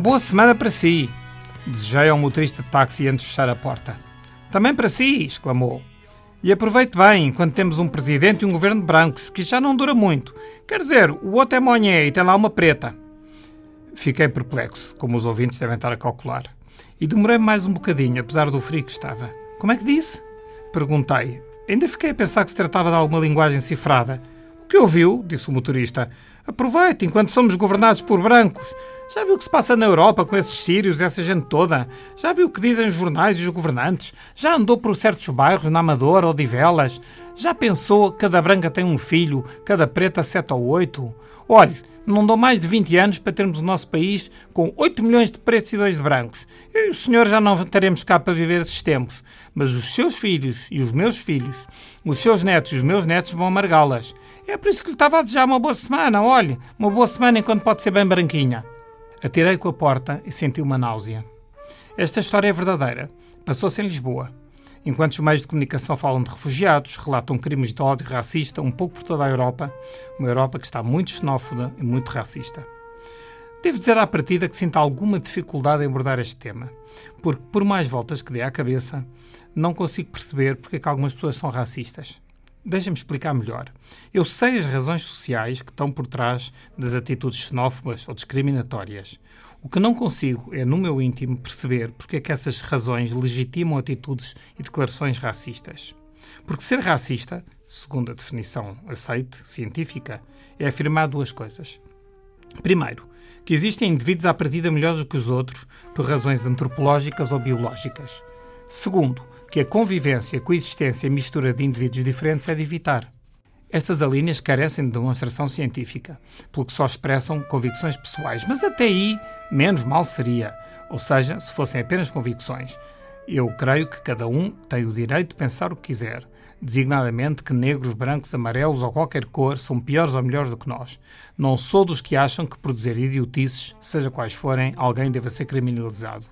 Uma boa semana para si, desejei ao motorista de táxi antes de fechar a porta. Também para si, exclamou. E aproveite bem, enquanto temos um presidente e um governo de brancos, que já não dura muito. Quer dizer, o outro é monhé e tem lá uma preta. Fiquei perplexo, como os ouvintes devem estar a calcular. E demorei mais um bocadinho, apesar do frio que estava. Como é que disse? Perguntei. Ainda fiquei a pensar que se tratava de alguma linguagem cifrada. O que ouviu? disse o motorista. Aproveite enquanto somos governados por brancos. Já viu o que se passa na Europa com esses sírios, essa gente toda? Já viu o que dizem os jornais e os governantes? Já andou por certos bairros na Amadora ou de Velas? Já pensou que cada branca tem um filho, cada preta sete ou oito? Olhe, não dou mais de 20 anos para termos o nosso país com 8 milhões de pretos e 2 de brancos. Eu e o senhor já não teremos cá para viver esses tempos. Mas os seus filhos e os meus filhos, os seus netos e os meus netos vão amargá-las. É por isso que lhe estava a desejar uma boa semana. Olhe, uma boa semana enquanto pode ser bem branquinha. Atirei com a porta e senti uma náusea. Esta história é verdadeira. Passou-se em Lisboa. Enquanto os meios de comunicação falam de refugiados, relatam crimes de ódio racista um pouco por toda a Europa, uma Europa que está muito xenófoba e muito racista. Devo dizer à partida que sinto alguma dificuldade em abordar este tema, porque, por mais voltas que dê à cabeça, não consigo perceber porque é que algumas pessoas são racistas. Deixa-me explicar melhor. Eu sei as razões sociais que estão por trás das atitudes xenófobas ou discriminatórias. O que não consigo é, no meu íntimo, perceber porque é que essas razões legitimam atitudes e declarações racistas. Porque ser racista, segundo a definição aceite, científica, é afirmar duas coisas. Primeiro, que existem indivíduos à partida melhores do que os outros por razões antropológicas ou biológicas. Segundo, que a convivência, coexistência e mistura de indivíduos diferentes é de evitar. Estas alíneas carecem de demonstração científica, pelo que só expressam convicções pessoais, mas até aí menos mal seria, ou seja, se fossem apenas convicções. Eu creio que cada um tem o direito de pensar o que quiser, designadamente que negros, brancos, amarelos ou qualquer cor são piores ou melhores do que nós. Não sou dos que acham que por dizer idiotices, seja quais forem, alguém deva ser criminalizado.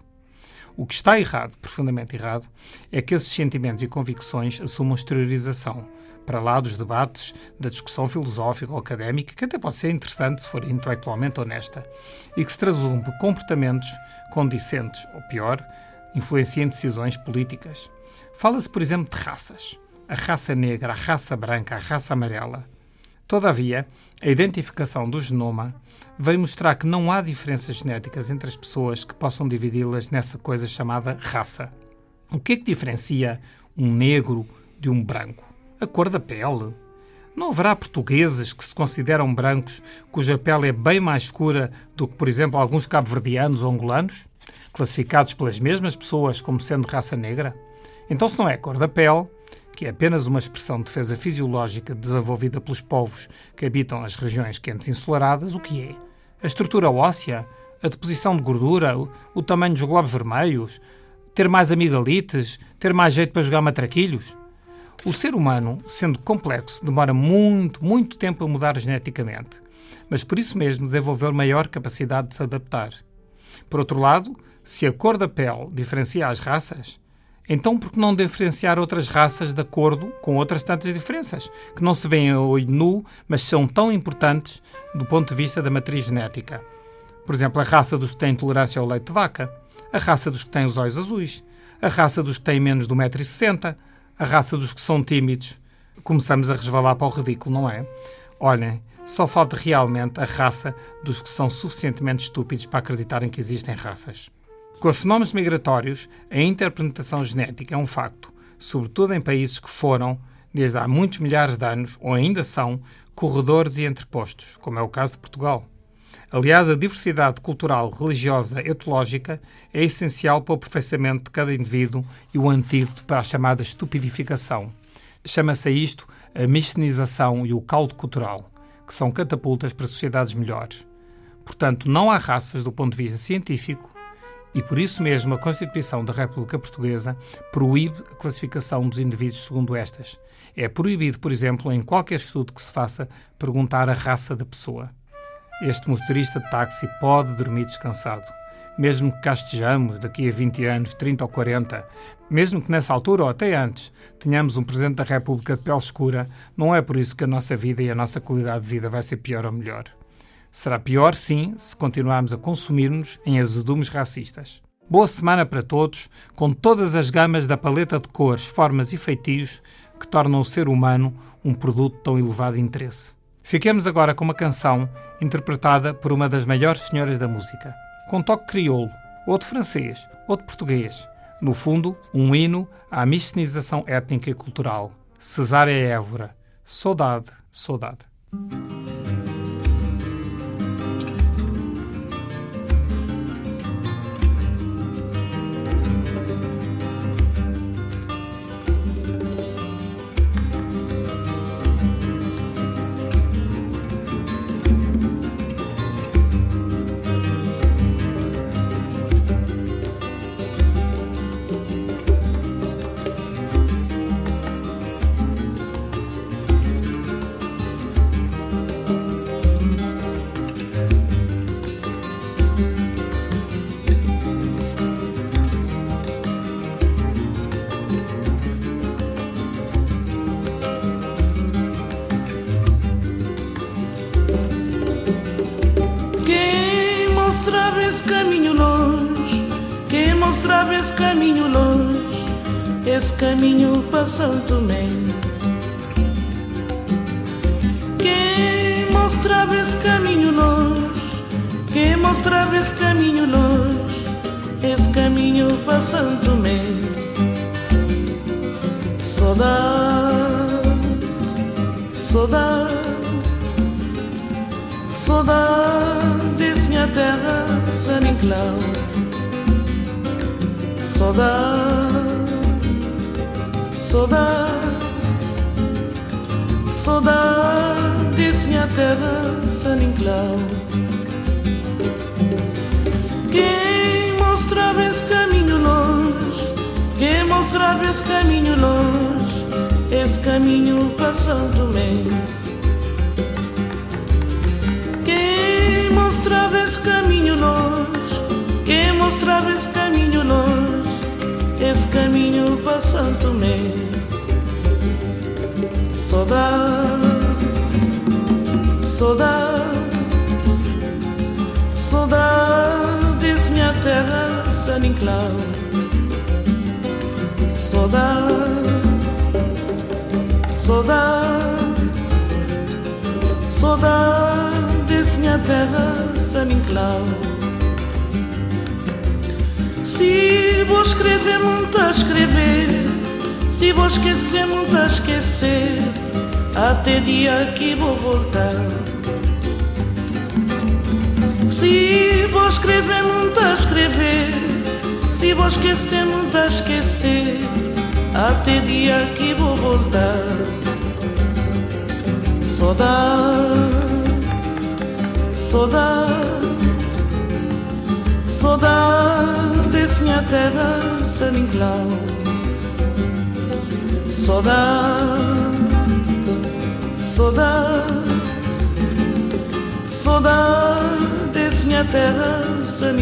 O que está errado, profundamente errado, é que esses sentimentos e convicções assumam exteriorização, para lá dos debates, da discussão filosófica ou académica, que até pode ser interessante se for intelectualmente honesta, e que se traduzam por comportamentos condicentes, ou pior, influenciem decisões políticas. Fala-se, por exemplo, de raças. A raça negra, a raça branca, a raça amarela. Todavia, a identificação do genoma veio mostrar que não há diferenças genéticas entre as pessoas que possam dividi-las nessa coisa chamada raça. O que é que diferencia um negro de um branco? A cor da pele. Não haverá portugueses que se consideram brancos cuja pele é bem mais escura do que, por exemplo, alguns cabo-verdianos ou angolanos, classificados pelas mesmas pessoas como sendo raça negra? Então, se não é a cor da pele, que é apenas uma expressão de defesa fisiológica desenvolvida pelos povos que habitam as regiões quentes ensolaradas, o que é? A estrutura óssea? A deposição de gordura? O, o tamanho dos globos vermelhos? Ter mais amigdalites? Ter mais jeito para jogar matraquilhos? O ser humano, sendo complexo, demora muito, muito tempo a mudar geneticamente, mas por isso mesmo desenvolveu maior capacidade de se adaptar. Por outro lado, se a cor da pele diferencia as raças, então por que não diferenciar outras raças de acordo com outras tantas diferenças, que não se veem a olho nu, mas são tão importantes do ponto de vista da matriz genética? Por exemplo, a raça dos que têm intolerância ao leite de vaca, a raça dos que têm os olhos azuis, a raça dos que têm menos de 1,60m, a raça dos que são tímidos. Começamos a resvalar para o ridículo, não é? Olhem, só falta realmente a raça dos que são suficientemente estúpidos para acreditarem que existem raças. Com os fenómenos migratórios, a interpretação genética é um facto, sobretudo em países que foram, desde há muitos milhares de anos, ou ainda são, corredores e entrepostos, como é o caso de Portugal. Aliás, a diversidade cultural, religiosa, etológica é essencial para o aperfeiçoamento de cada indivíduo e o antídoto para a chamada estupidificação. Chama-se a isto a mistenização e o caldo cultural, que são catapultas para sociedades melhores. Portanto, não há raças do ponto de vista científico e por isso mesmo a Constituição da República Portuguesa proíbe a classificação dos indivíduos segundo estas. É proibido, por exemplo, em qualquer estudo que se faça, perguntar a raça da pessoa. Este motorista de táxi pode dormir descansado. Mesmo que cá estejamos daqui a 20 anos, 30 ou 40, mesmo que nessa altura ou até antes tenhamos um Presidente da República de pele escura, não é por isso que a nossa vida e a nossa qualidade de vida vai ser pior ou melhor. Será pior, sim, se continuarmos a consumir-nos em azedumes racistas. Boa semana para todos, com todas as gamas da paleta de cores, formas e feitios que tornam o ser humano um produto tão elevado interesse. Fiquemos agora com uma canção interpretada por uma das maiores senhoras da música, com toque crioulo, outro francês, outro português. No fundo, um hino à miscenização étnica e cultural. Cesária Évora. Saudade, saudade. Esse caminho longe, quem mostrava esse caminho longe, esse caminho para Santo Tomé. Quem mostrava esse caminho longe, quem mostrava esse caminho longe, esse caminho para Santo Tomé. Saudade, saudade, saudade desse minha terra sunny cloud. Saudade, saudade, saudade desse minha terra, sunny cloud. Quem mostrava esse caminho longe, quem mostrava esse caminho longe, esse caminho para São Tomé. Quem mostrava esse caminho quem mostrava esse caminho longe, esse caminho para Santo Tomé. Saudade, saudade, saudade desse minha terra, San Inclau. Saudade, saudade, saudade minha terra, San Inclau. Se vou escrever, muito a escrever. Se vou esquecer, muito a esquecer. Até dia que vou voltar. Se vou escrever, muito a escrever. Se vou esquecer, muito a esquecer. Até dia que vou voltar. Saudade, saudade, saudade desse minha terra, Inclau. Saudade, saudade, saudade desse minha terra, San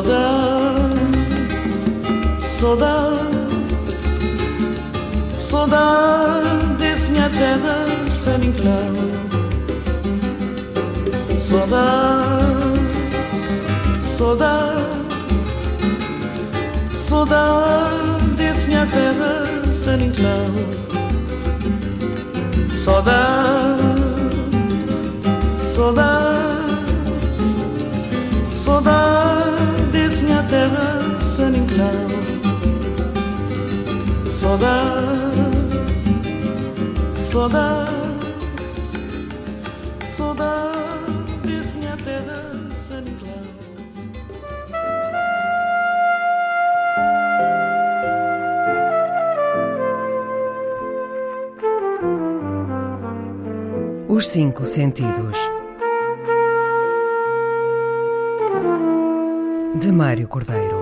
Saudade, saudade, saudade desse minha terra sem enclave. Saudade, saudade, saudade desse minha terra sem enclave. Saudade, saudade, saudade desse minha terra sem enclave. Saudade, saudade, saudade desse minha terra sem enclave. Os Cinco Sentidos. De Mário Cordeiro.